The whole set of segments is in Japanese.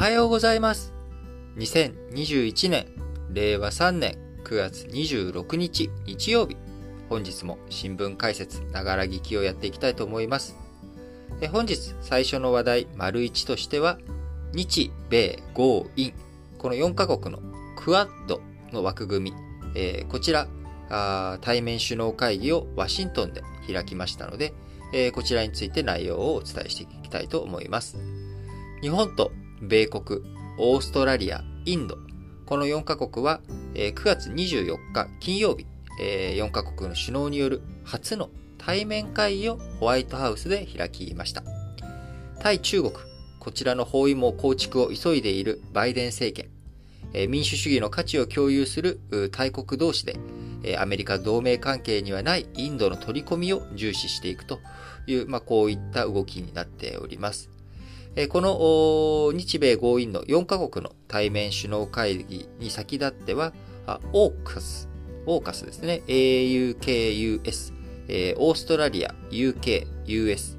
はようございます。2021年、令和3年9月26日日曜日、本日も新聞解説、ながら聞きをやっていきたいと思います。え本日最初の話題、丸1としては、日米豪印、この4カ国のクアッドの枠組み、えー、こちらあ、対面首脳会議をワシントンで開きましたので、えー、こちらについて内容をお伝えしていきたいと思います。日本と米国、オーストラリア、インド、この4カ国は、9月24日金曜日、4カ国の首脳による初の対面会議をホワイトハウスで開きました。対中国、こちらの包囲網構築を急いでいるバイデン政権、民主主義の価値を共有する大国同士で、アメリカ同盟関係にはないインドの取り込みを重視していくという、まあ、こういった動きになっております。この日米豪印の4カ国の対面首脳会議に先立っては、オーカス、オーカスですね、AUKUS、オーストラリア、UK、US、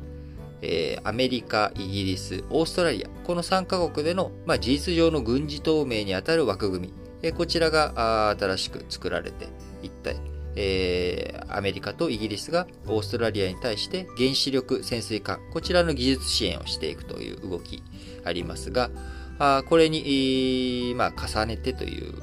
アメリカ、イギリス、オーストラリア、この3カ国での、まあ、事実上の軍事同盟にあたる枠組み、こちらが新しく作られていったえー、アメリカとイギリスがオーストラリアに対して原子力潜水艦、こちらの技術支援をしていくという動きありますが、あこれに、まあ、重ねてという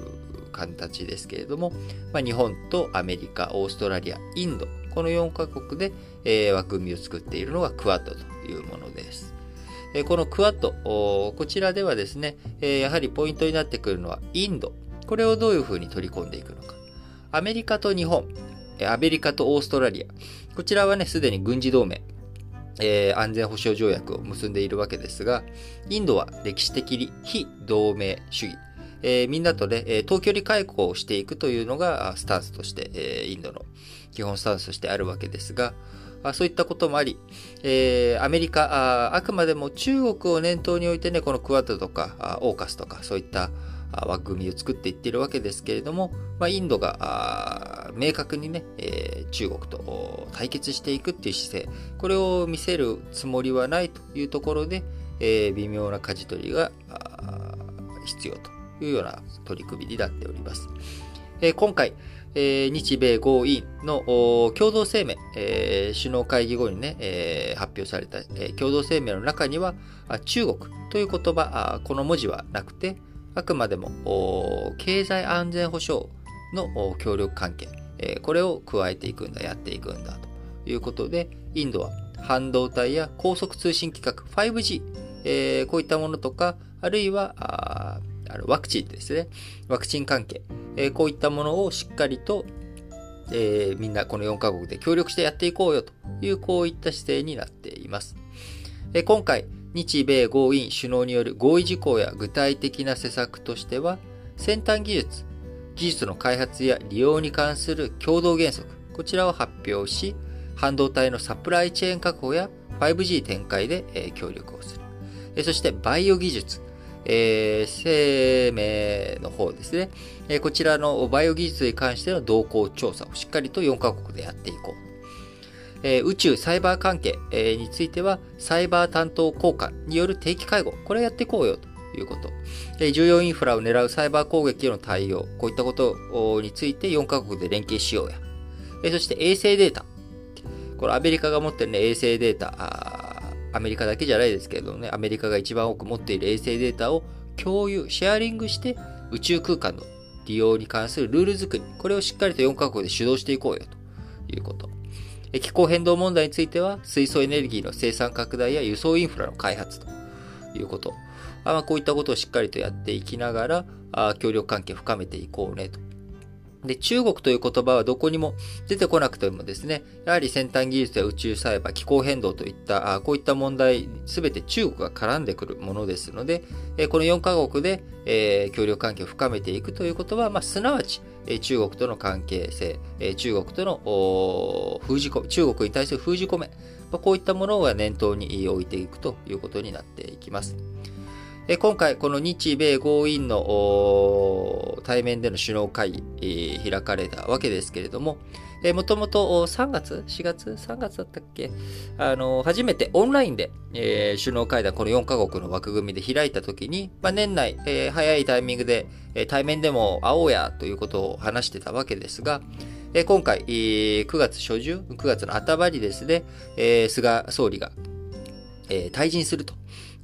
形ですけれども、まあ、日本とアメリカ、オーストラリア、インド、この4カ国で、えー、枠組みを作っているのがクワッドというものです。えー、このクワッド、こちらではですね、えー、やはりポイントになってくるのはインド。これをどういうふうに取り込んでいくのか。アメリカと日本、アメリカとオーストラリア、こちらはね、すでに軍事同盟、えー、安全保障条約を結んでいるわけですが、インドは歴史的に非同盟主義、えー、みんなとね、遠距離開交をしていくというのがスタンスとして、えー、インドの基本スタンスとしてあるわけですが、そういったこともあり、えー、アメリカあ、あくまでも中国を念頭に置いてね、このクワッドとか、オーカスとか、そういった枠組みを作っていってるわけですけれども、まあ、インドが明確にね、えー、中国と対決していくっていう姿勢、これを見せるつもりはないというところで、えー、微妙な舵取りが必要というような取り組みになっております。えー、今回、えー、日米豪印の共同声明、えー、首脳会議後にね、えー、発表された、えー、共同声明の中には、中国という言葉、この文字はなくて、あくまでも経済安全保障の協力関係、これを加えていくんだ、やっていくんだということで、インドは半導体や高速通信規格 5G、え、こういったものとか、あるいはあのワクチンですね、ワクチン関係、え、こういったものをしっかりと、えー、みんなこの4カ国で協力してやっていこうよという、こういった姿勢になっています。え、今回、日米豪印首脳による合意事項や具体的な施策としては、先端技術、技術の開発や利用に関する共同原則、こちらを発表し、半導体のサプライチェーン確保や 5G 展開で、協力をする。そして、バイオ技術、えー、生命の方ですね、えこちらのバイオ技術に関しての動向調査をしっかりと4カ国でやっていこう。えー、宇宙サイバー関係、えー、については、サイバー担当交換による定期会合、これをやっていこうよということ。えー、重要インフラを狙うサイバー攻撃への対応、こういったことについて4カ国で連携しようや。えー、そして衛星データ。これアメリカが持ってるね、衛星データ、アメリカだけじゃないですけれどもね、アメリカが一番多く持っている衛星データを共有、シェアリングして宇宙空間の利用に関するルール作り、これをしっかりと4カ国で主導していこうよということ。気候変動問題については、水素エネルギーの生産拡大や輸送インフラの開発ということ。まあ、こういったことをしっかりとやっていきながら、あ協力関係を深めていこうねとで、中国という言葉はどこにも出てこなくてもですね、やはり先端技術や宇宙サイバー、気候変動といった、あこういった問題、すべて中国が絡んでくるものですので、えこの4カ国で、え、協力関係を深めていくということは、まあ、すなわち、中国との関係性、中国との封じ込、中国に対する封じ込め、こういったものが念頭に置いていくということになっていきます。今回、この日米豪印の対面での首脳会議、開かれたわけですけれども、もともと3月 ?4 月 ?3 月だったっけあの、初めてオンラインで、首脳会談、この4カ国の枠組みで開いたときに、まあ、年内、早いタイミングで、対面でも会おうやということを話してたわけですが、今回、9月初旬、9月の頭にですね、菅総理が、退陣すると。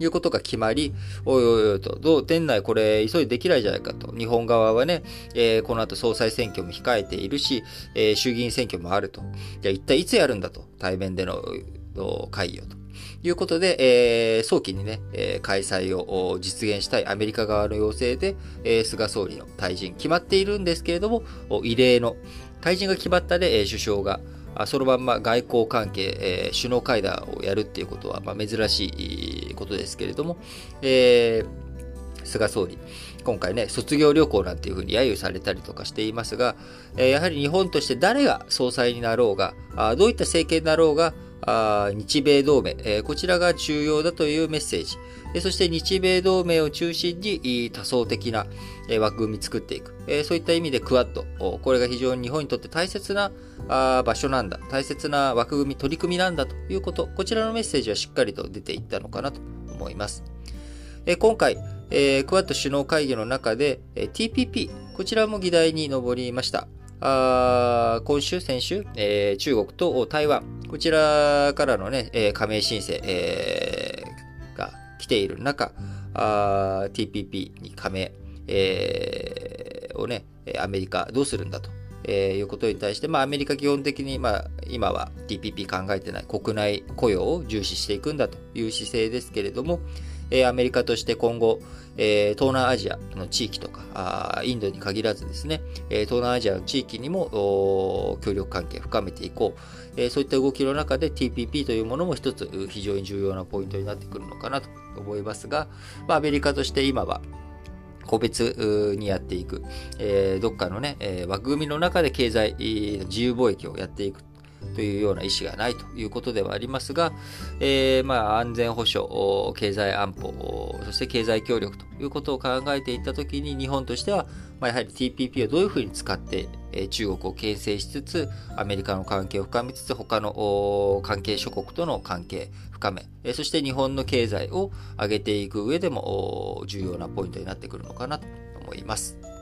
いうことが決まり、おいおいおいと、どう、店内これ急いでできないじゃないかと。日本側はね、えー、この後総裁選挙も控えているし、えー、衆議院選挙もあると。じゃあ一体いつやるんだと。対面での会議をと。いうことで、えー、早期にね、えー、開催を実現したいアメリカ側の要請で、えー、菅総理の退陣決まっているんですけれども、異例の退陣が決まったで、えー、首相がそのまんま外交関係、えー、首脳会談をやるっていうことは、まあ、珍しいことですけれども、えー、菅総理、今回ね、卒業旅行なんていうふうに揶揄されたりとかしていますが、えー、やはり日本として誰が総裁になろうが、あどういった政権になろうが、あ日米同盟、えー、こちらが重要だというメッセージ。そして日米同盟を中心に多層的な枠組み作っていく。そういった意味でクワッド。これが非常に日本にとって大切な場所なんだ。大切な枠組み、取り組みなんだということ。こちらのメッセージはしっかりと出ていったのかなと思います。今回、クワッド首脳会議の中で TPP、こちらも議題に上りました。あ今週、先週、えー、中国と台湾、こちらからのね、えー、加盟申請、えー、が来ている中、あ TPP に加盟、えー、をね、アメリカどうするんだと。えー、いうことに対して、まあ、アメリカ基本的に、まあ、今は TPP 考えてない国内雇用を重視していくんだという姿勢ですけれども、えアメリカとして今後、え東南アジアの地域とかあ、インドに限らずですね、え東南アジアの地域にも協力関係を深めていこう、えそういった動きの中で TPP というものも一つ非常に重要なポイントになってくるのかなと思いますが、まあ、アメリカとして今は個別にやっていく、え、どっかのね、え、枠組みの中で経済、自由貿易をやっていく。というような意思がないということではありますが、えー、まあ安全保障、経済安保、そして経済協力ということを考えていったときに日本としては、まあ、やはり TPP をどういうふうに使ってえ中国を牽制しつつ、アメリカの関係を深めつつ、他の関係諸国との関係深め、えそして日本の経済を上げていく上でも重要なポイントになってくるのかなと思います。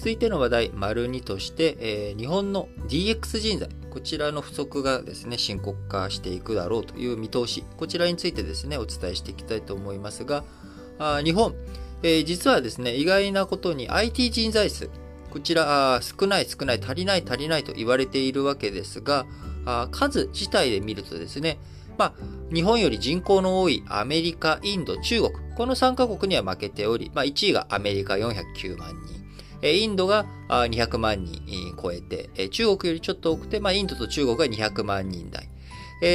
続いての話題、丸2として、えー、日本の DX 人材、こちらの不足がですね、深刻化していくだろうという見通し、こちらについてですね、お伝えしていきたいと思いますが、あ日本、えー、実はですね、意外なことに IT 人材数、こちら少ない少ない足りない足りないと言われているわけですが、あ数自体で見るとですね、まあ、日本より人口の多いアメリカ、インド、中国、この3カ国には負けており、まあ、1位がアメリカ409万人、インドが200万人超えて、中国よりちょっと多くて、まあ、インドと中国が200万人台。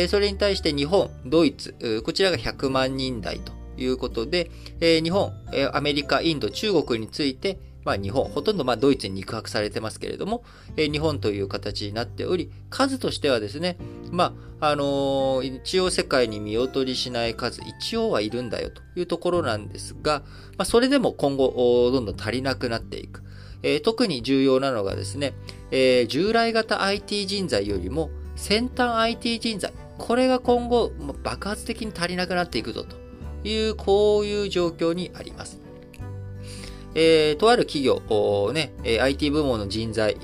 それに対して日本、ドイツ、こちらが100万人台ということで、日本、アメリカ、インド、中国について、まあ日本、ほとんどまあドイツに肉薄されてますけれども、日本という形になっており、数としてはですね、まあ、あのー、一応世界に見劣りしない数、一応はいるんだよというところなんですが、まあそれでも今後、どんどん足りなくなっていく。えー、特に重要なのがですね、えー、従来型 IT 人材よりも先端 IT 人材、これが今後爆発的に足りなくなっていくぞという、こういう状況にあります。えー、とある企業を、ね、IT 部門の人材、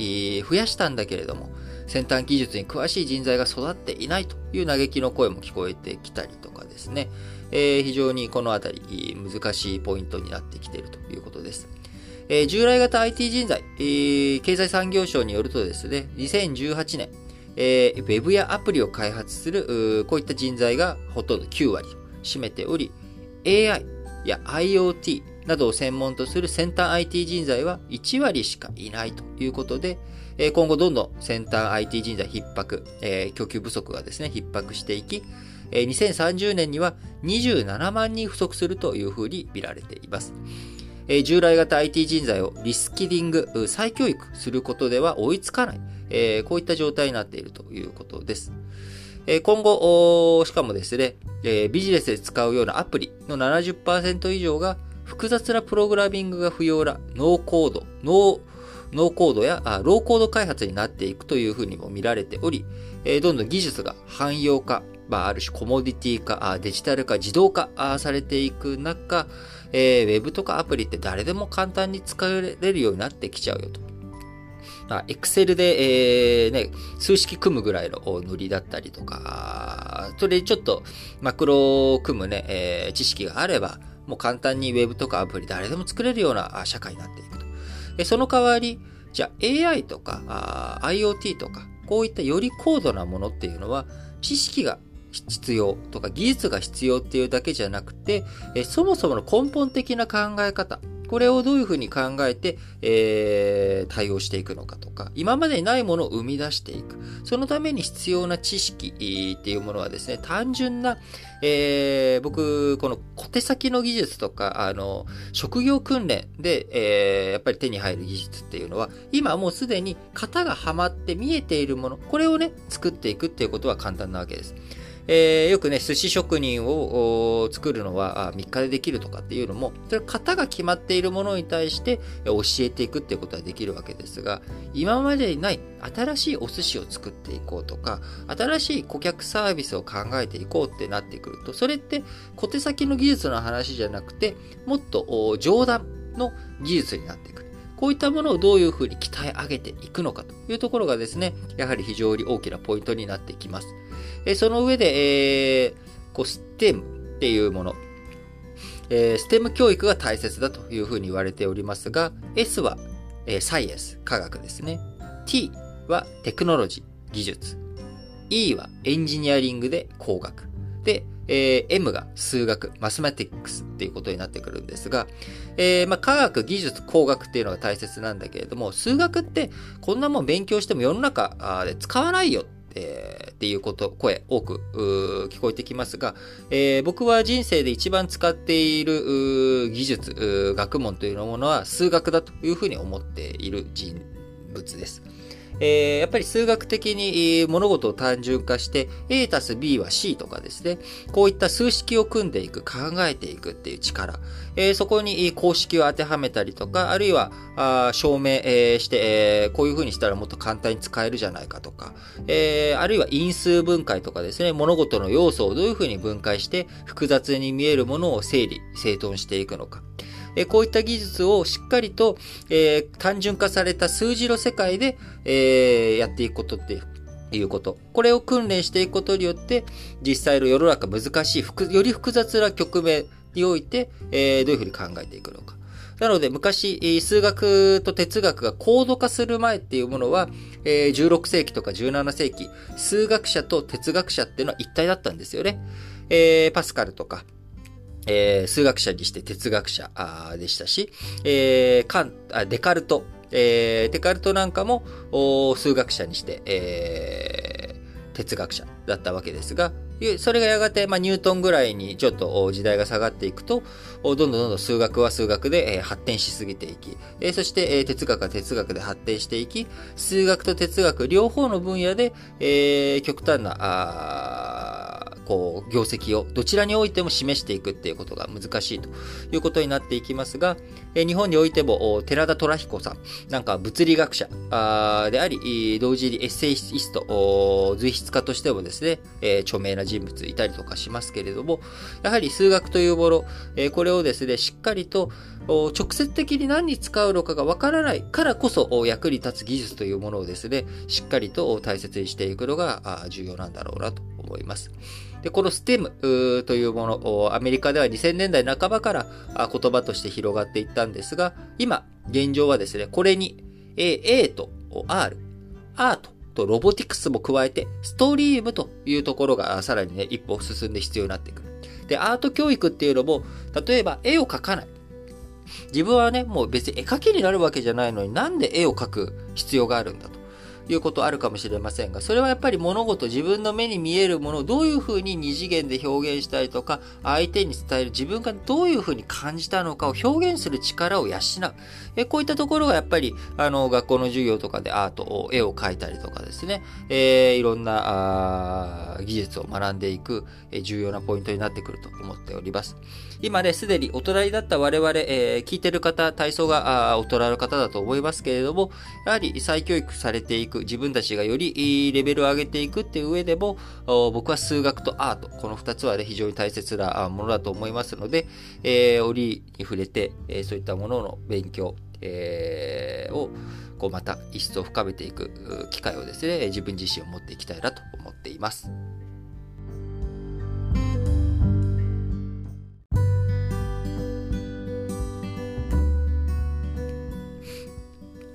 増やしたんだけれども、先端技術に詳しい人材が育っていないという嘆きの声も聞こえてきたりとかですね、えー、非常にこのあたり難しいポイントになってきているということです。えー、従来型 IT 人材、えー、経済産業省によるとですね、2018年、えー、ウェブやアプリを開発する、こういった人材がほとんど9割を占めており、AI や IoT などを専門とする先端 IT 人材は1割しかいないということで、今後どんどん先端 IT 人材逼迫、えー、供給不足がですね、逼迫していき、2030年には27万人不足するというふうに見られています。え従来型 IT 人材をリスキリング、再教育することでは追いつかない、えこういった状態になっているということです。え今後、しかもですね、えビジネスで使うようなアプリの70%以上が複雑なプログラミングが不要なノーコード、ノー、ノーコードやあローコード開発になっていくというふうにも見られており、えどんどん技術が汎用化、まあ、ある種コモディティ化、デジタル化、自動化されていく中、えー、ウェブとかアプリって誰でも簡単に使えれるようになってきちゃうよと。エクセルで、えー、ね、数式組むぐらいの塗りだったりとか、それちょっとマクロを組むね、えー、知識があれば、もう簡単に Web とかアプリ誰でも作れるような社会になっていくと。えその代わり、じゃあ AI とかあ IoT とか、こういったより高度なものっていうのは、知識が必要とか技術が必要っていうだけじゃなくて、えそもそもの根本的な考え方、これをどういうふうに考えて、えー、対応していくのかとか、今までにないものを生み出していく。そのために必要な知識っていうものはですね、単純な、えー、僕、この小手先の技術とか、あの、職業訓練で、えー、やっぱり手に入る技術っていうのは、今もうすでに型がはまって見えているもの、これをね、作っていくっていうことは簡単なわけです。えー、よくね、寿司職人を作るのは3日でできるとかっていうのも、それ型が決まっているものに対して教えていくっていうことはできるわけですが、今までにない新しいお寿司を作っていこうとか、新しい顧客サービスを考えていこうってなってくると、それって小手先の技術の話じゃなくて、もっと上段の技術になっていく。こういったものをどういうふうに鍛え上げていくのかというところがですね、やはり非常に大きなポイントになってきます。えその上で、えー、こう、STEM っていうもの、えー、STEM 教育が大切だというふうに言われておりますが、S は、えー、サイエンス、科学ですね。T はテクノロジー、技術。E はエンジニアリングで工学。で、えー、M が数学、マスマティックスっていうことになってくるんですが、えー、まあ、科学、技術、工学っていうのが大切なんだけれども、数学ってこんなもん勉強しても世の中で使わないよえー、っていうこと、声多く聞こえてきますが、えー、僕は人生で一番使っている技術、学問というものは数学だというふうに思っている人物です。えー、やっぱり数学的に物事を単純化して A たす B は C とかですね、こういった数式を組んでいく、考えていくっていう力、えー、そこに公式を当てはめたりとか、あるいはあ証明、えー、して、えー、こういう風にしたらもっと簡単に使えるじゃないかとか、えー、あるいは因数分解とかですね、物事の要素をどういう風に分解して複雑に見えるものを整理、整頓していくのか。えこういった技術をしっかりと、え単純化された数字の世界で、えやっていくことっていうこと。これを訓練していくことによって、実際の世の中難しい、より複雑な局面において、えどういうふうに考えていくのか。なので、昔、数学と哲学が高度化する前っていうものは、16世紀とか17世紀、数学者と哲学者っていうのは一体だったんですよね。えパスカルとか、えー、数学者にして哲学者でしたし、えー、カンあデカルト、えー、デカルトなんかも数学者にして、えー、哲学者だったわけですが、それがやがて、まあ、ニュートンぐらいにちょっと時代が下がっていくと、どんどんどんどん数学は数学で発展しすぎていき、そして哲学は哲学で発展していき、数学と哲学両方の分野で、えー、極端な、あこう、業績をどちらにおいても示していくっていうことが難しいということになっていきますが、日本においても、寺田虎彦さん、なんか物理学者であり、同時にエッセイスト、随筆家としてもですね、著名な人物いたりとかしますけれども、やはり数学というもの、これをですね、しっかりと直接的に何に使うのかがわからないからこそ役に立つ技術というものをですね、しっかりと大切にしていくのが重要なんだろうなと思います。で、この STEM というもの、アメリカでは2000年代半ばから言葉として広がっていったんですが、今、現状はですね、これに A, A と R、アートとロボティクスも加えて、ストリームというところがさらにね、一歩進んで必要になってくる。で、アート教育っていうのも、例えば絵を描かない。自分はね、もう別に絵描きになるわけじゃないのになんで絵を描く必要があるんだと。いうことあるかもしれませんが、それはやっぱり物事、自分の目に見えるものをどういうふうに二次元で表現したりとか、相手に伝える自分がどういうふうに感じたのかを表現する力を養う。えこういったところがやっぱり、あの、学校の授業とかでアートを、絵を描いたりとかですね、えー、いろんな技術を学んでいく、重要なポイントになってくると思っております。今ね、すでに大人になった我々、えー、聞いてる方、体操が大人の方だと思いますけれども、やはり再教育されていく、自分たちがよりレベルを上げていくっていう上でも、僕は数学とアート、この2つはね、非常に大切なものだと思いますので、えー、折に触れて、えー、そういったものの勉強、えー、をこうまた一層深めていく機会をですね、自分自身を持っていきたいなと思っています。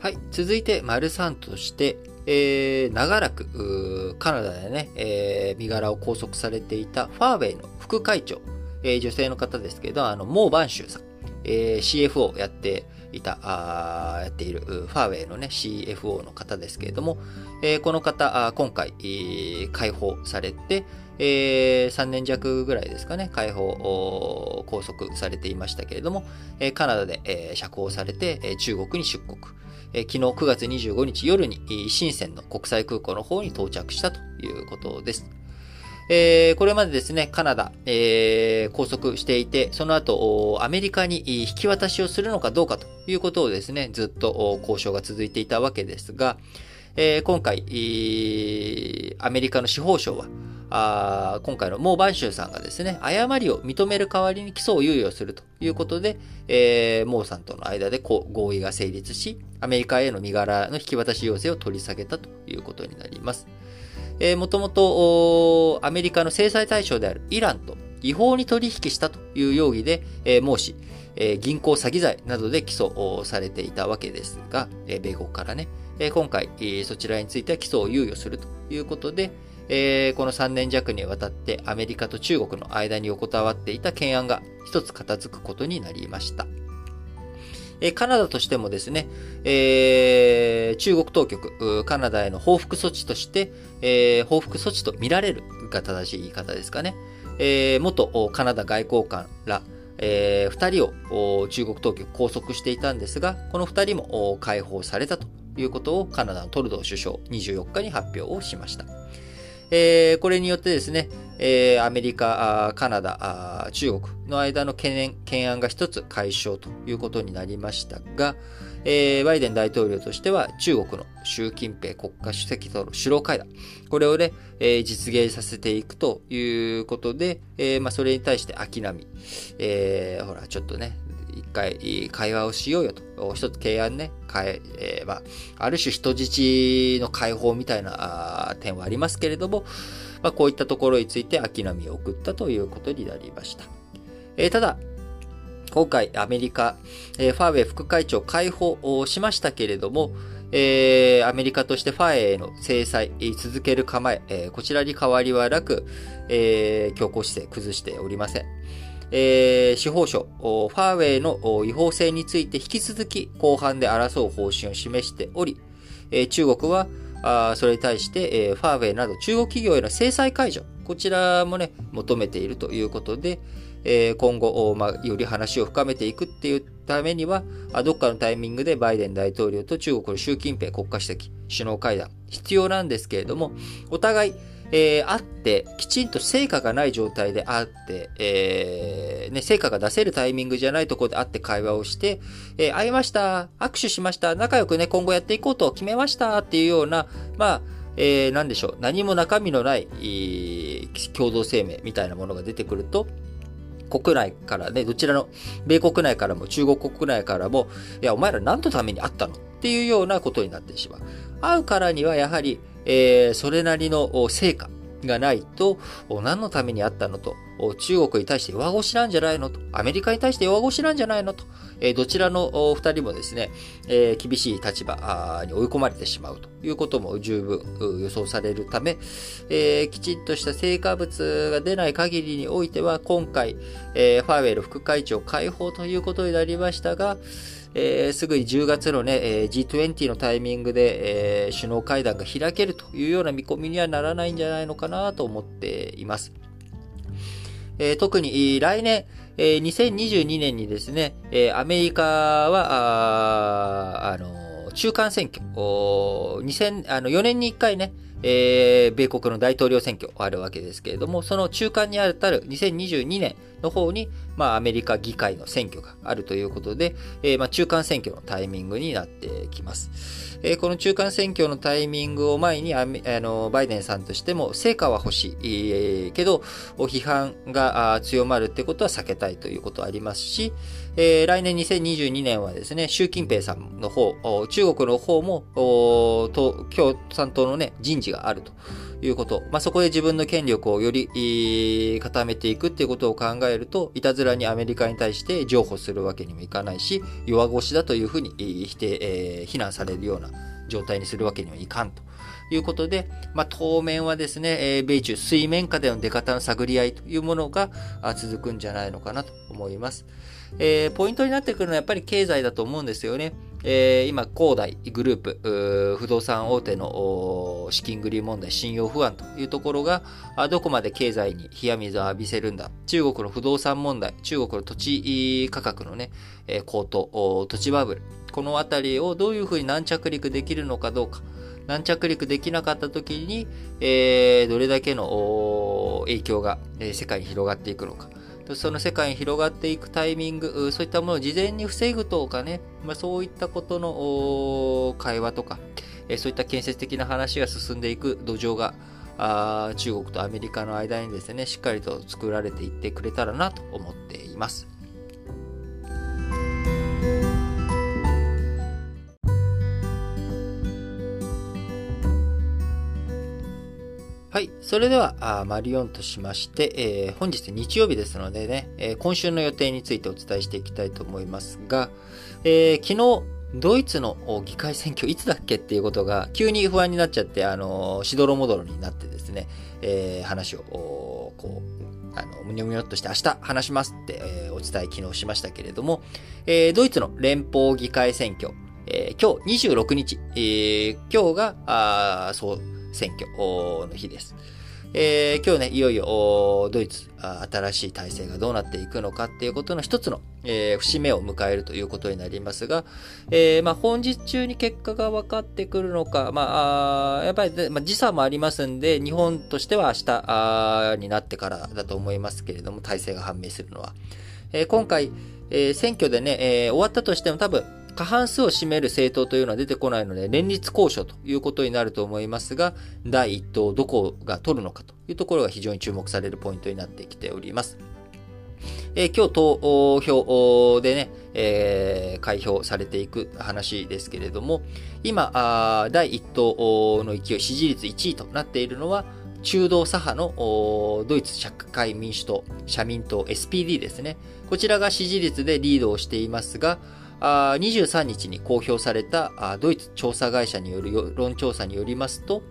はい。続いて、丸3として、えー、長らく、カナダでね、えー、身柄を拘束されていたファーウェイの副会長、えー、女性の方ですけど、あの、モー・バンシューさん、えー、CFO をやっていた、あやっているファーウェイのね、CFO の方ですけれども、えー、この方、あ今回、えー、解放されて、えー、3年弱ぐらいですかね、解放、拘束されていましたけれども、えー、カナダで、えー、釈放されて、えー、中国に出国。え昨日9月25日夜に深センの国際空港の方に到着したということです。えー、これまでですね、カナダ、えー、拘束していて、その後、アメリカに引き渡しをするのかどうかということをですね、ずっと交渉が続いていたわけですが、えー、今回、アメリカの司法省は、あ今回のモー・バンシューさんがですね、誤りを認める代わりに起訴を猶予するということで、えー、モーさんとの間で合意が成立し、アメリカへの身柄の引き渡し要請を取り下げたということになります。えー、もともと、アメリカの制裁対象であるイランと違法に取引したという容疑で、えー、孟氏、えー、銀行詐欺罪などで起訴されていたわけですが、えー、米国からね、えー、今回、えー、そちらについては起訴を猶予するということで、えー、この3年弱にわたってアメリカと中国の間に横たわっていた懸案が一つ片付くことになりました。えー、カナダとしてもですね、えー、中国当局、カナダへの報復措置として、え、報復措置と見られるが正しい言い方ですかね。え、元カナダ外交官ら、え、2人を中国当局拘束していたんですが、この2人も解放されたということをカナダのトルドー首相24日に発表をしました。えー、これによってですね、えー、アメリカ、カナダ、中国の間の懸念、懸案が一つ解消ということになりましたが、えー、バイデン大統領としては中国の習近平国家主席との首脳会談、これをね、えー、実現させていくということで、えー、まあ、それに対して秋並み、えー、ほら、ちょっとね、一回会話をしようよと。一つ提案ね、えー、まあ、ある種人質の解放みたいな点はありますけれども、まあ、こういったところについて秋波を送ったということになりました。えー、ただ、今回アメリカ、えー、ファーウェイ副会長解放をしましたけれども、えー、アメリカとしてファーウェイへの制裁、続ける構え、えー、こちらに変わりはなく、えー、強硬姿勢崩しておりません。えー、司法省、ファーウェイの違法性について引き続き後半で争う方針を示しており、えー、中国はあそれに対して、えー、ファーウェイなど中国企業への制裁解除、こちらもね、求めているということで、えー、今後、まあ、より話を深めていくっていうためには、どっかのタイミングでバイデン大統領と中国の習近平国家主席首脳会談必要なんですけれども、お互い、えー、あって、きちんと成果がない状態であって、えー、ね、成果が出せるタイミングじゃないところで会って会話をして、えー、会いました、握手しました、仲良くね、今後やっていこうと決めましたっていうような、まあ、えー、なんでしょう、何も中身のない、え共同声明みたいなものが出てくると、国内からね、どちらの、米国内からも中国国内からも、いや、お前ら何のために会ったの？っていうようなことになってしまう。会うからにはやはり、えー、それなりの成果がないと、何のためにあったのと中国に対して弱腰なんじゃないのと、アメリカに対して弱腰なんじゃないのと、えどちらの二人もですね、え厳しい立場に追い込まれてしまうということも十分予想されるため、えきちんとした成果物が出ない限りにおいては、今回、ファーウェイル副会長解放ということになりましたが、えー、すぐに10月のね、えー、G20 のタイミングで、えー、首脳会談が開けるというような見込みにはならないんじゃないのかなと思っています。えー、特に来年、えー、2022年にですね、えー、アメリカは、あ、あの、中間選挙、2000あの4年に1回ね、えー、米国の大統領選挙あるわけですけれども、その中間にあたる2022年の方に、まあ、アメリカ議会の選挙があるということで、えー、まあ、中間選挙のタイミングになってきます。えー、この中間選挙のタイミングを前にあの、バイデンさんとしても、成果は欲しい、えー、けど、批判が強まるってことは避けたいということはありますし、えー、来年2022年はですね、習近平さんの方、中国の方も、共産党のね、人事があるということ。まあ、そこで自分の権力をより固めていくっていうことを考えると、いたずらにアメリカに対して譲歩するわけにもいかないし、弱腰だというふうに否定、えー、非難されるような状態にするわけにはいかんと。いうことで、まあ、当面はですね、え米中水面下での出方の探り合いというものが続くんじゃないのかなと思います。えー、ポイントになってくるのはやっぱり経済だと思うんですよね。えー、今、恒大グループ、不動産大手の資金繰り問題、信用不安というところが、どこまで経済に冷や水を浴びせるんだ。中国の不動産問題、中国の土地価格のね、高騰、土地バブル。このあたりをどういうふうに軟着陸できるのかどうか。軟着陸できなかった時に、えー、どれだけの影響が、え世界に広がっていくのか。その世界に広がっていくタイミング、そういったものを事前に防ぐとかね、まあ、そういったことの会話とか、そういった建設的な話が進んでいく土壌が、あ中国とアメリカの間にですね、しっかりと作られていってくれたらなと思っています。はい。それでは、あマリオンとしまして、えー、本日日曜日ですのでね、えー、今週の予定についてお伝えしていきたいと思いますが、えー、昨日、ドイツの議会選挙いつだっけっていうことが急に不安になっちゃって、あのしどろもどろになってですね、えー、話を、こう、あの、むにょむにょっとして明日話しますって、えー、お伝え昨日しましたけれども、えー、ドイツの連邦議会選挙、えー、今日26日、えー、今日が、あそう、選挙の日です。えー、今日ね、いよいよドイツ新しい体制がどうなっていくのかっていうことの一つの、えー、節目を迎えるということになりますが、えー、まあ、本日中に結果が分かってくるのか、まあ、やっぱり、まあ、時差もありますんで、日本としては明日になってからだと思いますけれども、体制が判明するのは。え今回、え選挙でね、え終わったとしても多分、過半数を占める政党というのは出てこないので、連立交渉ということになると思いますが、第一党どこが取るのかというところが非常に注目されるポイントになってきております。えー、今日投票でね、えー、開票されていく話ですけれども、今、あ第一党の勢い、支持率1位となっているのは、中道左派のドイツ社会民主党、社民党 SPD ですね。こちらが支持率でリードをしていますが、23日に公表されたドイツ調査会社による世論調査によりますと、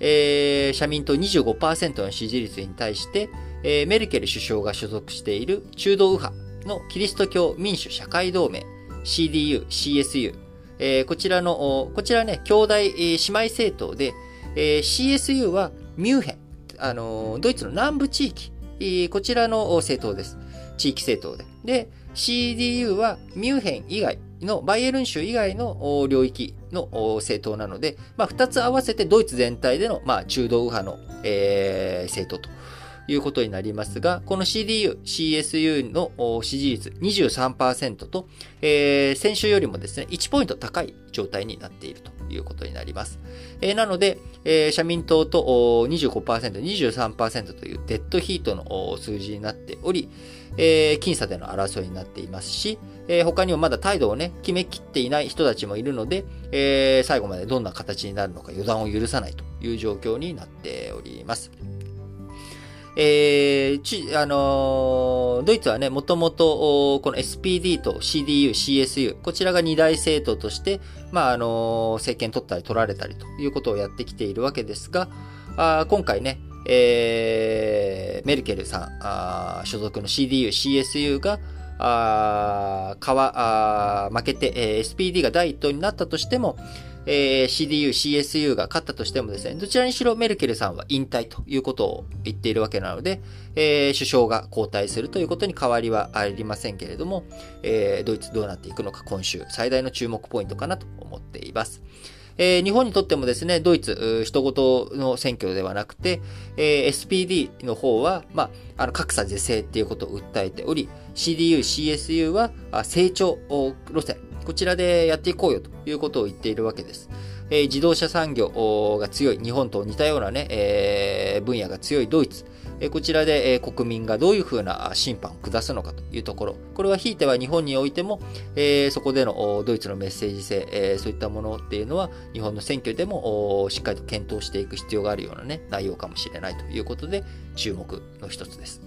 えー、社民党25%の支持率に対して、えー、メルケル首相が所属している中道右派のキリスト教民主社会同盟 CDU、CSU、えー、こちらの、こちらね、兄弟、えー、姉妹政党で、えー、CSU はミュンヘン、あのー、ドイツの南部地域、えー、こちらの政党です。地域政党で。で、CDU はミュンヘン以外の、バイエルン州以外の領域の政党なので、まあ、二つ合わせてドイツ全体での、まあ、中道右派の、えー、政党ということになりますが、この CDU、CSU の支持率23%と、えー、先週よりもですね、1ポイント高い状態になっているということになります。えー、なので、えー、社民党と25%、23%というデッドヒートの数字になっており、えー、僅差での争いになっていますし、えー、他にもまだ態度をね、決めきっていない人たちもいるので、えー、最後までどんな形になるのか予断を許さないという状況になっております。えー、ち、あのー、ドイツはね、もともと、この SPD と CDU、CSU、こちらが二大政党として、まあ、あのー、政権取ったり取られたりということをやってきているわけですが、あ今回ね、えー、メルケルさんあ所属の CDU、CSU が、あかわあ負けて、えー、SPD が第一党になったとしても、えー、CDU、CSU が勝ったとしてもですね、どちらにしろメルケルさんは引退ということを言っているわけなので、えー、首相が交代するということに変わりはありませんけれども、えー、ドイツどうなっていくのか今週最大の注目ポイントかなと思っています。えー、日本にとってもですね、ドイツ、人事の選挙ではなくて、えー、SPD の方は、まあ、あの、格差是正っていうことを訴えており、CDU、CSU は成長路線、こちらでやっていこうよということを言っているわけです。えー、自動車産業が強い、日本と似たようなね、えー、分野が強いドイツ。こちらで、国民がどういうふうな審判を下すのかというところ。これはひいては日本においても、そこでのドイツのメッセージ性、そういったものっていうのは、日本の選挙でもしっかりと検討していく必要があるようなね、内容かもしれないということで、注目の一つです。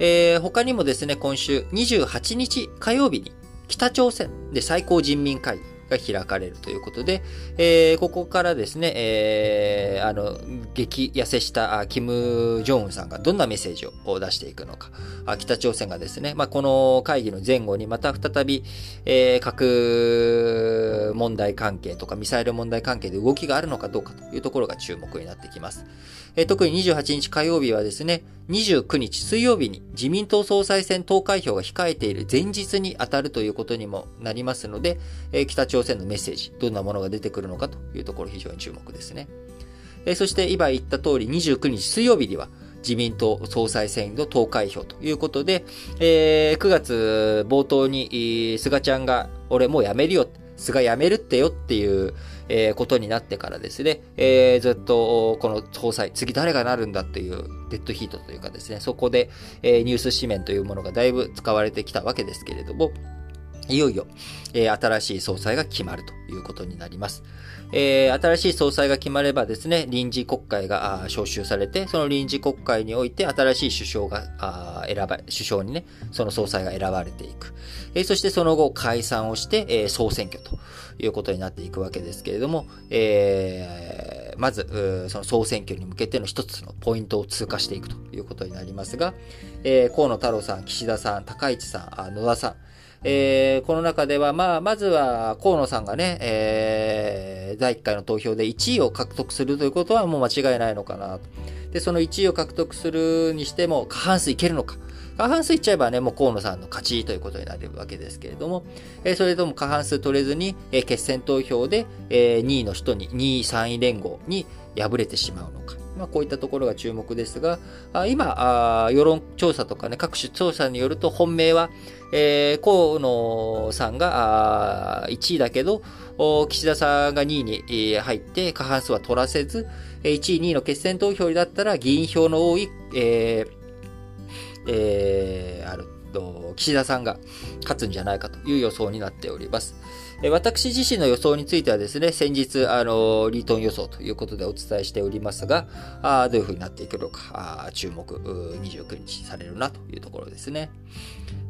えー、他にもですね、今週28日火曜日に北朝鮮で最高人民会議が開かれるということで、えー、ここからですね、えー、あの、激痩せしたキム・ジョンウンさんがどんなメッセージを出していくのか、北朝鮮がですね、まあ、この会議の前後にまた再び、えー、核問題関係とかミサイル問題関係で動きがあるのかどうかというところが注目になってきます。え特に28日火曜日はですね、29日水曜日に自民党総裁選投開票が控えている前日に当たるということにもなりますので、え北朝鮮のメッセージ、どんなものが出てくるのかというところ非常に注目ですね。えそして今言った通り29日水曜日には自民党総裁選の投開票ということで、えー、9月冒頭に、菅ちゃんが、俺もう辞めるよ、菅辞めるってよっていう、え、ことになってからですね、えー、ずっとこの総裁、次誰がなるんだっていうデッドヒートというかですね、そこで、え、ニュース紙面というものがだいぶ使われてきたわけですけれども、いよいよ、えー、新しい総裁が決まるということになります。えー、新しい総裁が決まればですね、臨時国会が招集されて、その臨時国会において新しい首相が選ば、首相にね、その総裁が選ばれていく。えー、そしてその後解散をして、え、総選挙ということになっていくわけですけれども、え、まず、その総選挙に向けての一つのポイントを通過していくということになりますが、え、河野太郎さん、岸田さん、高市さん、野田さん、えー、この中では、まあ、まずは河野さんがね、えー、第1回の投票で1位を獲得するということはもう間違いないのかなと。で、その1位を獲得するにしても過半数いけるのか。過半数いっちゃえばね、もう河野さんの勝ちということになるわけですけれども、えー、それとも過半数取れずに、えー、決選投票で、えー、2位の人に、2位、3位連合に敗れてしまうのか。まあ、こういったところが注目ですが、あ今あ、世論調査とかね、各種調査によると本命は、えー、河野さんが1位だけど、岸田さんが2位に入って過半数は取らせず、1位、2位の決選投票だったら議員票の多い、えーえー、あると、岸田さんが勝つんじゃないかという予想になっております。私自身の予想についてはですね、先日、あの、リートン予想ということでお伝えしておりますが、あどういうふうになっていくのか、注目、29日されるなというところですね。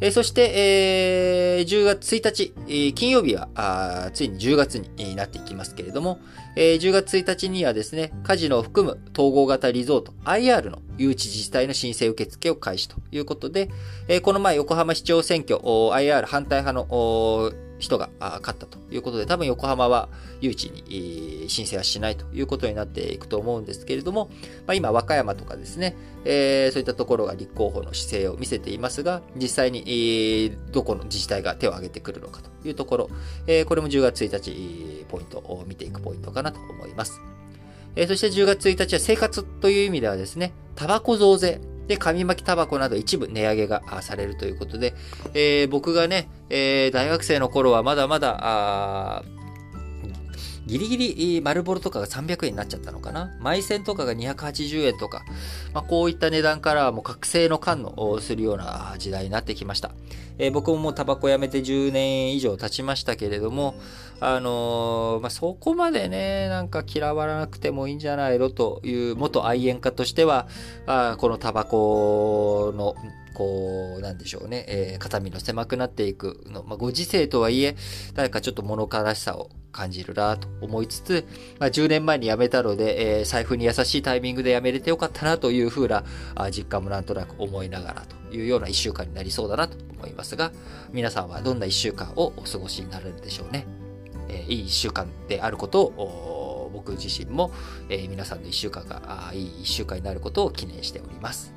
えそして、えー、10月1日、え、金曜日はあ、ついに10月になっていきますけれども、えー、10月1日にはですね、カジノを含む統合型リゾート IR の誘致自治体の申請受付を開始ということで、えー、この前横浜市長選挙 IR 反対派の人が勝ったということで、多分横浜は誘致に申請はしないということになっていくと思うんですけれども、まあ、今、和歌山とかですね、えー、そういったところが立候補の姿勢を見せていますが、実際に、どこの自治体が手を挙げてくるのかというところ、えー、これも10月1日、ポイントを見ていくポイントかなと思います。えー、そして10月1日は生活という意味ではですね、タバコ増税。で、紙巻きタバコなど一部値上げがされるということで、えー、僕がね、えー、大学生の頃はまだまだ、ギリギリ丸ボロとかが300円になっちゃったのかな？埋線とかが280円とか、まあ、こういった値段からはもう覚醒の感のするような時代になってきました。えー、僕ももうタバコやめて10年以上経ちましたけれども、あのー、まあ、そこまでね、なんか嫌わなくてもいいんじゃないのという元愛煙家としては、あこのタバコのこう、なんでしょうね、えー、肩身の狭くなっていくの、まあ、ご時世とはいえ、誰かちょっと物悲しさを感じるなと思いつつ、まあ、10年前に辞めたので、えー、財布に優しいタイミングで辞めれてよかったなというふうなあ実感もなんとなく思いながらというような1週間になりそうだなと思いますが、皆さんはどんな1週間をお過ごしになるんでしょうね？え、いい1週間であることを、僕自身も、えー、皆さんの1週間があいい1週間になることを記念しております。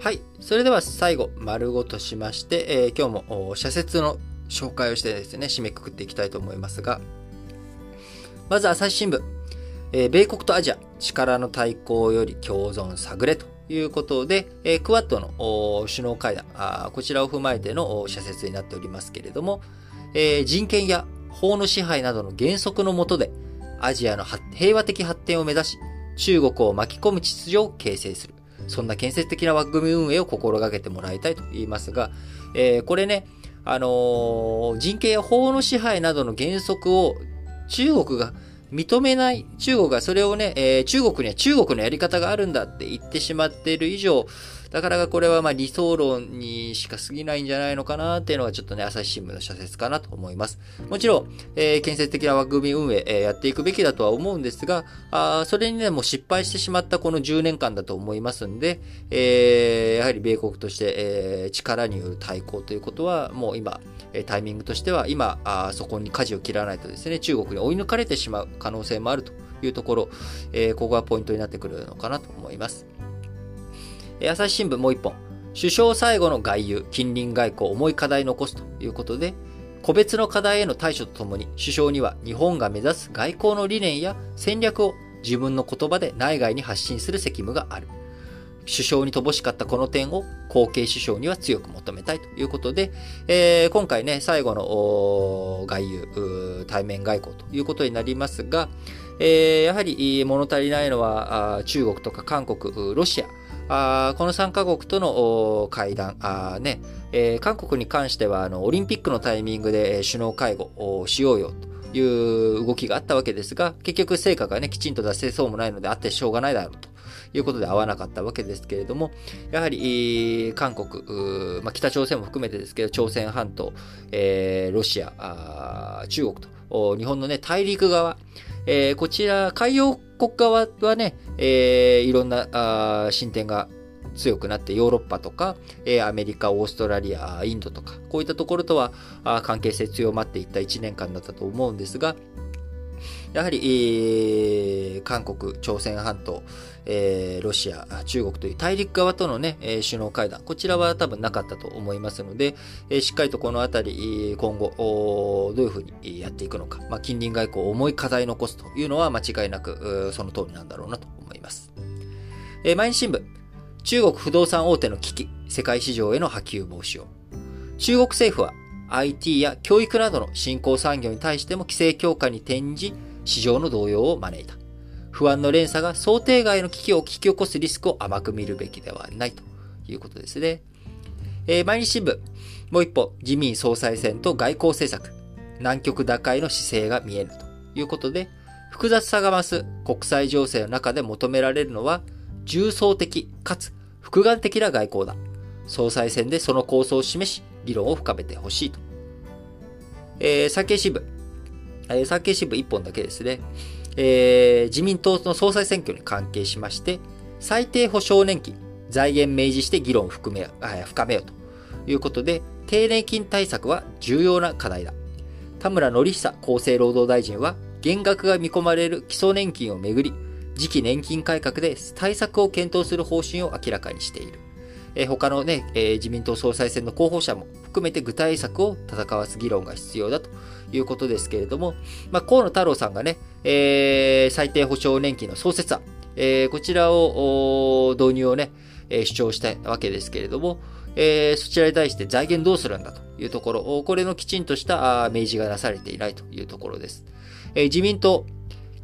はい。それでは最後、丸ごとしまして、えー、今日も社説の紹介をしてですね、締めくくっていきたいと思いますが、まず朝日新聞、えー、米国とアジア、力の対抗より共存探れということで、え、クワッドの首脳会談あ、こちらを踏まえての社説になっておりますけれども、え、人権や法の支配などの原則のもとで、アジアの平和的発展を目指し、中国を巻き込む秩序を形成する。そんな建設的な枠組み運営を心がけてもらいたいと言いますが、えー、これね、あのー、人権や法の支配などの原則を中国が認めない、中国がそれをね、えー、中国には中国のやり方があるんだって言ってしまっている以上、だからこれはま理想論にしか過ぎないんじゃないのかなっていうのがちょっとね、朝日新聞の社説かなと思います。もちろん、えー、建設的な枠組み運営、えー、やっていくべきだとは思うんですが、あそれにね、もう失敗してしまったこの10年間だと思いますんで、えー、やはり米国として、え、力による対抗ということは、もう今、タイミングとしては、今、あそこに舵を切らないとですね、中国に追い抜かれてしまう可能性もあるというところ、え、ここがポイントになってくるのかなと思います。朝日新聞もう一本。首相最後の外遊、近隣外交、重い課題残すということで、個別の課題への対処とともに、首相には日本が目指す外交の理念や戦略を自分の言葉で内外に発信する責務がある。首相に乏しかったこの点を後継首相には強く求めたいということで、えー、今回ね、最後の外遊、対面外交ということになりますが、えー、やはり物足りないのは中国とか韓国、ロシア、あこの3カ国との会談、あねえー、韓国に関してはあのオリンピックのタイミングで首脳会合をしようよという動きがあったわけですが、結局成果がね、きちんと出せそうもないのであってしょうがないだろうと。いうことで合わなかったわけですけれども、やはり、韓国、まあ、北朝鮮も含めてですけど、朝鮮半島、えー、ロシア、中国と、日本のね、大陸側、えー、こちら、海洋国側はね、えー、いろんな進展が強くなってヨーロッパとか、え、アメリカ、オーストラリア、インドとか、こういったところとは関係性強まっていった1年間だったと思うんですが、やはり、えー、韓国、朝鮮半島、えー、ロシア、中国という大陸側とのね、えー、首脳会談、こちらは多分なかったと思いますので、えー、しっかりとこのあたり、今後、どういうふうにやっていくのか、まあ、近隣外交を、重い課題残すというのは間違いなく、その通りなんだろうなと思います。えー、毎日新聞、中国不動産大手の危機、世界市場への波及防止を。中国政府は IT や教育などの新興産業に対しても規制強化に転じ、市場の動揺を招いた。不安の連鎖が想定外の危機を引き起こすリスクを甘く見るべきではないということですね。えー、毎日新聞、もう一歩、自民総裁選と外交政策、南極打開の姿勢が見えるということで、複雑さが増す国際情勢の中で求められるのは、重層的かつ複眼的な外交だ。総裁選でその構想を示し、議論を深めてほしいと。えー、産経新聞。えー、産経新聞一本だけですね。えー、自民党の総裁選挙に関係しまして、最低保障年金、財源明示して議論を含め、深めようということで、低年金対策は重要な課題だ。田村則久厚生労働大臣は、減額が見込まれる基礎年金をめぐり、次期年金改革で対策を検討する方針を明らかにしている。え、他のね、え、自民党総裁選の候補者も含めて具体策を戦わす議論が必要だということですけれども、まあ、河野太郎さんがね、えー、最低保障年金の創設案、えー、こちらを導入をね、え、主張したわけですけれども、えー、そちらに対して財源どうするんだというところ、これのきちんとした明示がなされていないというところです。えー、自民党、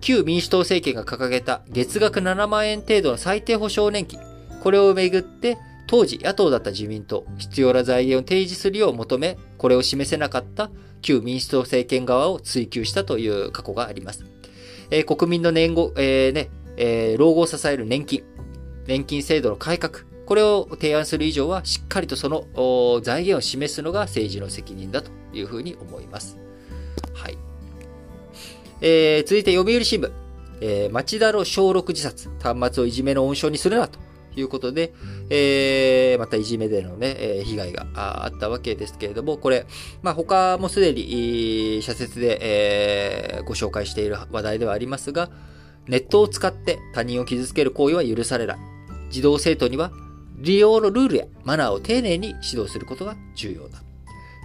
旧民主党政権が掲げた月額7万円程度の最低保障年金、これをめぐって、当時野党だった自民党、必要な財源を提示するよう求め、これを示せなかった旧民主党政権側を追及したという過去があります。えー、国民の年後、えー、ね、えー、老後を支える年金、年金制度の改革、これを提案する以上は、しっかりとその財源を示すのが政治の責任だというふうに思います。はい。えー、続いて読売新聞。えー、町田の小6自殺、端末をいじめの温床にするなということで、えー、またいじめでのね、え被害があったわけですけれども、これ、まあ、他もすでに、社説で、えー、ご紹介している話題ではありますが、ネットを使って他人を傷つける行為は許されない。児童生徒には利用のルールやマナーを丁寧に指導することが重要だ。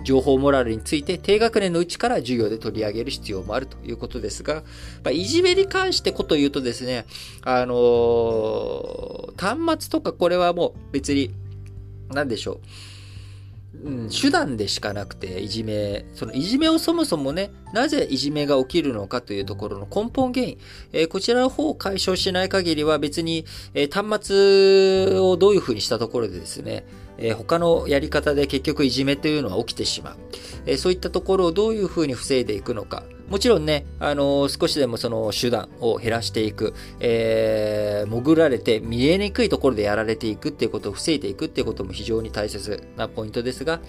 情報モラルについて低学年のうちから授業で取り上げる必要もあるということですが、まあ、いじめに関してこと言うとですね、あのー、端末とかこれはもう別に、なんでしょう。うん、手段でしかなくて、いじめ、そのいじめをそもそもね、なぜいじめが起きるのかというところの根本原因、えー、こちらの方を解消しない限りは別に、えー、端末をどういうふうにしたところでですね、えー、他のやり方で結局いじめというのは起きてしまう。えそういったところをどういうふうに防いでいくのか。もちろんね、あの少しでもその手段を減らしていく、えー、潜られて見えにくいところでやられていくっていうことを防いでいくっていうことも非常に大切なポイントですが、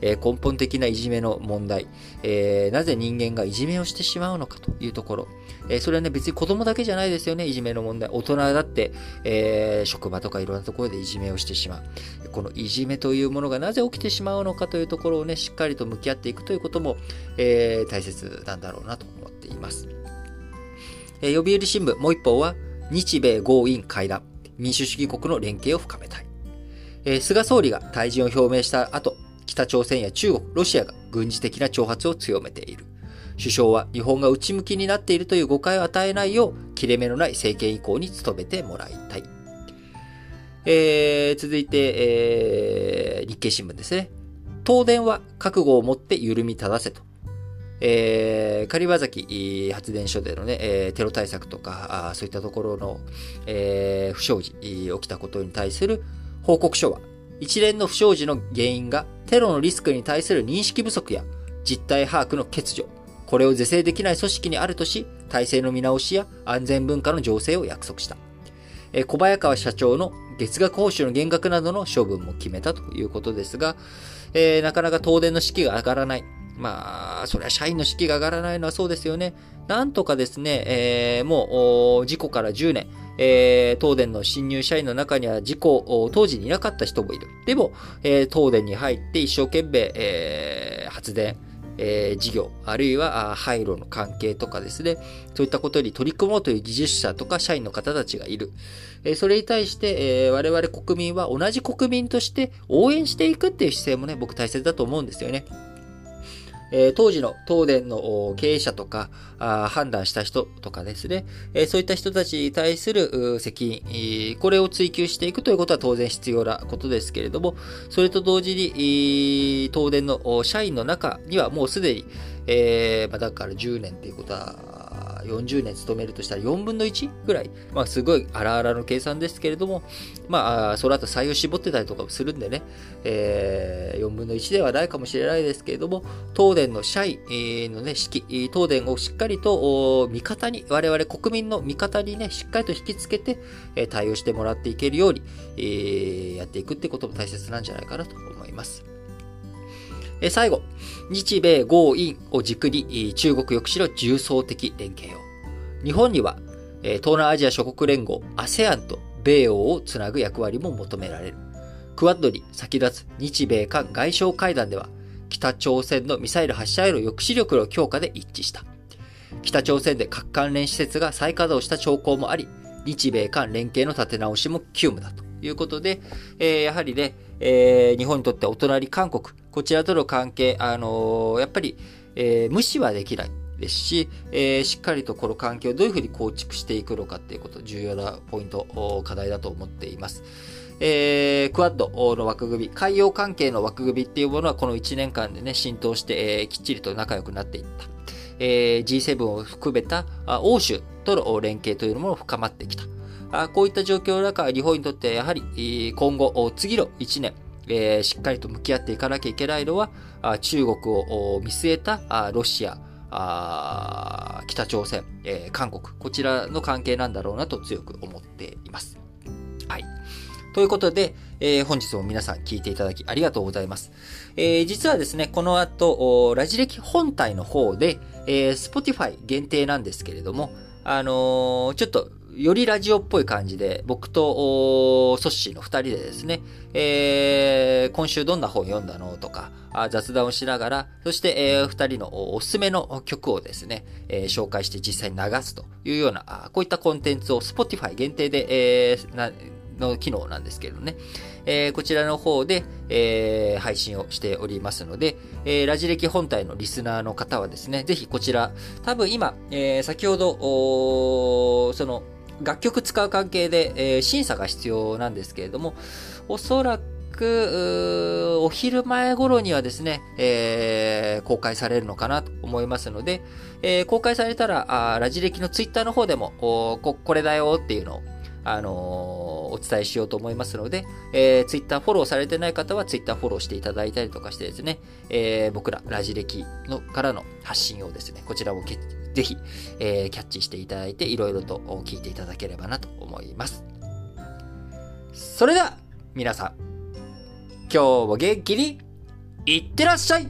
え、根本的ないじめの問題、えー、なぜ人間がいじめをしてしまうのかというところ、えー、それはね、別に子供だけじゃないですよね、いじめの問題。大人だって、え職場とかいろんなところでいじめをしてしまう。このいじめというものがなぜ起きてしまうのかというところをね、しっかりと向き合っていくということも、え大切なんだろうなと思っています。え読売新聞、もう一方は、日米豪印会談、民主主義国の連携を深めたい。え菅総理が退陣を表明した後、北朝鮮や中国、ロシアが軍事的な挑発を強めている。首相は日本が内向きになっているという誤解を与えないよう、切れ目のない政権移行に努めてもらいたい。えー、続いて、えー、日経新聞ですね。東電は覚悟を持って緩み正せと。えー、狩場崎発電所でのね、えー、テロ対策とか、あそういったところの、えー、不祥事、起きたことに対する報告書は、一連の不祥事の原因がテロのリスクに対する認識不足や実態把握の欠如、これを是正できない組織にあるとし、体制の見直しや安全文化の醸成を約束した。え小早川社長の月額報酬の減額などの処分も決めたということですが、えー、なかなか東電の士気が上がらない。まあ、それは社員の士気が上がらないのはそうですよね。なんとかですね、えー、もう、事故から10年、えー、東電の新入社員の中には事故、当時にいなかった人もいる。でも、えー、東電に入って一生懸命、えー、発電、えー、事業、あるいは廃炉の関係とかですね、そういったことに取り組もうという技術者とか社員の方たちがいる。えー、それに対して、えー、我々国民は同じ国民として応援していくっていう姿勢もね、僕大切だと思うんですよね。えー、当時の東電の経営者とか、判断した人とかですね、えー、そういった人たちに対する責任、これを追求していくということは当然必要なことですけれども、それと同時に、東電の社員の中にはもうすでに、えー、ま、だから10年ということは、40年勤めるとしたら4分の1ぐらい、まあすごい荒々の計算ですけれども、まあその後採用絞ってたりとかもするんでね、えー、4分の1ではないかもしれないですけれども、東電の社員のね、式、東電をしっかりと味方に、我々国民の味方にね、しっかりと引きつけて、対応してもらっていけるように、えー、やっていくってことも大切なんじゃないかなと思います。え最後、日米豪印を軸に中国抑止の重層的連携を。日本には、え東南アジア諸国連合 ASEAN と米欧をつなぐ役割も求められる。クワッドに先立つ日米韓外相会談では、北朝鮮のミサイル発射への抑止力の強化で一致した。北朝鮮で核関連施設が再稼働した兆候もあり、日米韓連携の立て直しも急務だということで、えー、やはりね、えー、日本にとってお隣韓国、こちらとの関係、あのー、やっぱり、えー、無視はできない。ですし、えー、しっかりとこの関係をどういうふうに構築していくのかっていうこと、重要なポイント、課題だと思っています。えー、クワッドの枠組み、海洋関係の枠組みっていうものはこの1年間でね、浸透して、えー、きっちりと仲良くなっていった。えー、G7 を含めた欧州との連携というものも深まってきた。あこういった状況の中、日本にとってやはり今後、次の1年、えー、しっかりと向き合っていかなきゃいけないのは、中国を見据えたロシア、あ北朝鮮、えー、韓国、こちらの関係なんだろうなと強く思っています。はい。ということで、えー、本日も皆さん聞いていただきありがとうございます。えー、実はですね、この後、ラジ歴本体の方で、えー、Spotify 限定なんですけれども、あのー、ちょっとよりラジオっぽい感じで、僕とソッシーの二人でですね、えー、今週どんな本読んだのとか、雑談をしながら、そして、えー、二人のおすすめの曲をですね、えー、紹介して実際に流すというような、こういったコンテンツを Spotify 限定で、えー、の機能なんですけどね。えー、こちらの方で、えー、配信をしておりますので、えー、ラジ歴本体のリスナーの方はですね、ぜひこちら、多分今、え、先ほど、その、楽曲使う関係で、えー、審査が必要なんですけれども、おそらく、お昼前頃にはですね、えー、公開されるのかなと思いますので、えー、公開されたら、あラジ歴のツイッターの方でもこ、これだよっていうのを、あの、お伝えしようと思いますので、えー、ツイッターフォローされてない方はツイッターフォローしていただいたりとかしてですね、えー、僕らラジ歴のからの発信をですね、こちらもぜひ、えー、キャッチしていただいて、いろいろと聞いていただければなと思います。それでは、皆さん、今日も元気に、いってらっしゃい